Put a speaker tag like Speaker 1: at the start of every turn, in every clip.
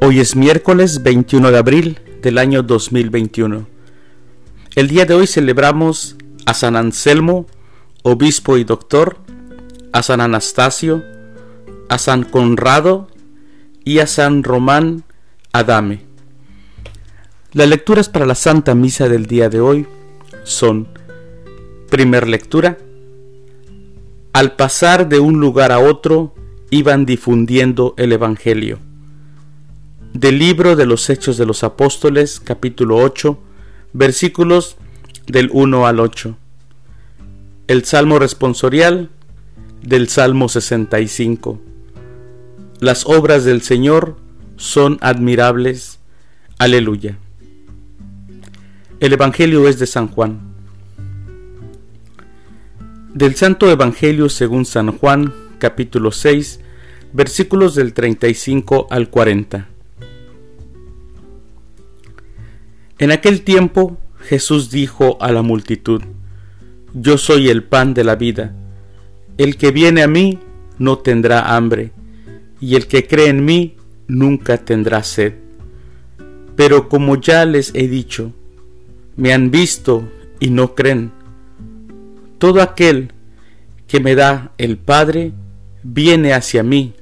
Speaker 1: Hoy es miércoles 21 de abril del año 2021. El día de hoy celebramos a San Anselmo, obispo y doctor, a San Anastasio, a San Conrado y a San Román Adame. Las lecturas para la Santa Misa del día de hoy son, primer lectura, al pasar de un lugar a otro iban difundiendo el Evangelio. Del libro de los Hechos de los Apóstoles, capítulo 8, versículos del 1 al 8. El Salmo responsorial del Salmo 65. Las obras del Señor son admirables. Aleluya. El Evangelio es de San Juan. Del Santo Evangelio según San Juan, capítulo 6, versículos del 35 al 40. En aquel tiempo Jesús dijo a la multitud, Yo soy el pan de la vida. El que viene a mí no tendrá hambre, y el que cree en mí nunca tendrá sed. Pero como ya les he dicho, me han visto y no creen. Todo aquel que me da el Padre viene hacia mí,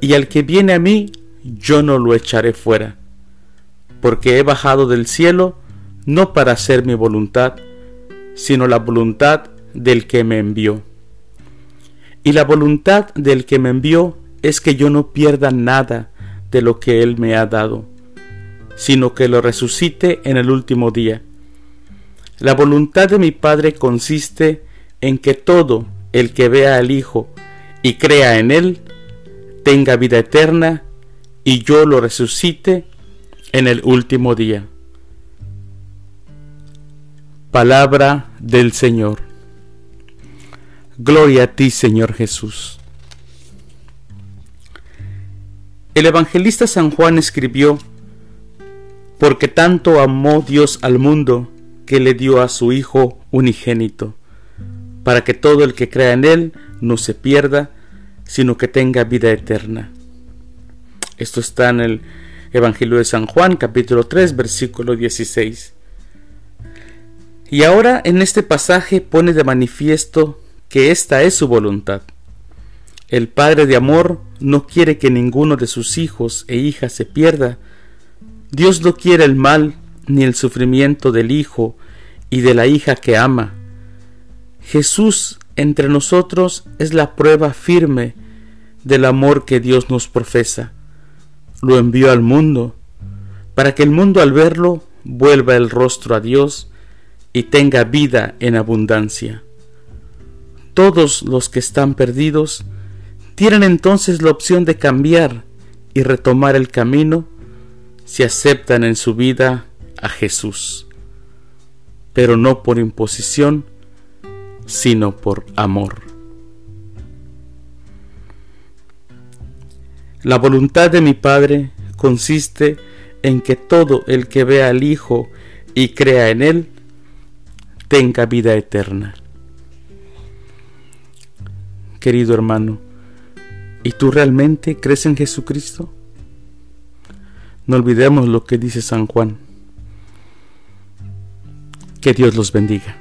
Speaker 1: y al que viene a mí yo no lo echaré fuera, porque he bajado del cielo no para hacer mi voluntad, sino la voluntad del que me envió. Y la voluntad del que me envió es que yo no pierda nada de lo que Él me ha dado, sino que lo resucite en el último día. La voluntad de mi Padre consiste en que todo el que vea al Hijo y crea en Él, tenga vida eterna, y yo lo resucite en el último día. Palabra del Señor. Gloria a ti, Señor Jesús. El evangelista San Juan escribió, porque tanto amó Dios al mundo que le dio a su Hijo unigénito, para que todo el que crea en Él no se pierda, sino que tenga vida eterna. Esto está en el Evangelio de San Juan, capítulo 3, versículo 16. Y ahora en este pasaje pone de manifiesto que esta es su voluntad. El Padre de amor no quiere que ninguno de sus hijos e hijas se pierda. Dios no quiere el mal ni el sufrimiento del hijo y de la hija que ama. Jesús entre nosotros es la prueba firme del amor que Dios nos profesa. Lo envió al mundo para que el mundo al verlo vuelva el rostro a Dios y tenga vida en abundancia. Todos los que están perdidos tienen entonces la opción de cambiar y retomar el camino si aceptan en su vida a Jesús, pero no por imposición, sino por amor. La voluntad de mi Padre consiste en que todo el que vea al Hijo y crea en Él tenga vida eterna. Querido hermano, ¿y tú realmente crees en Jesucristo? No olvidemos lo que dice San Juan. Que Dios los bendiga.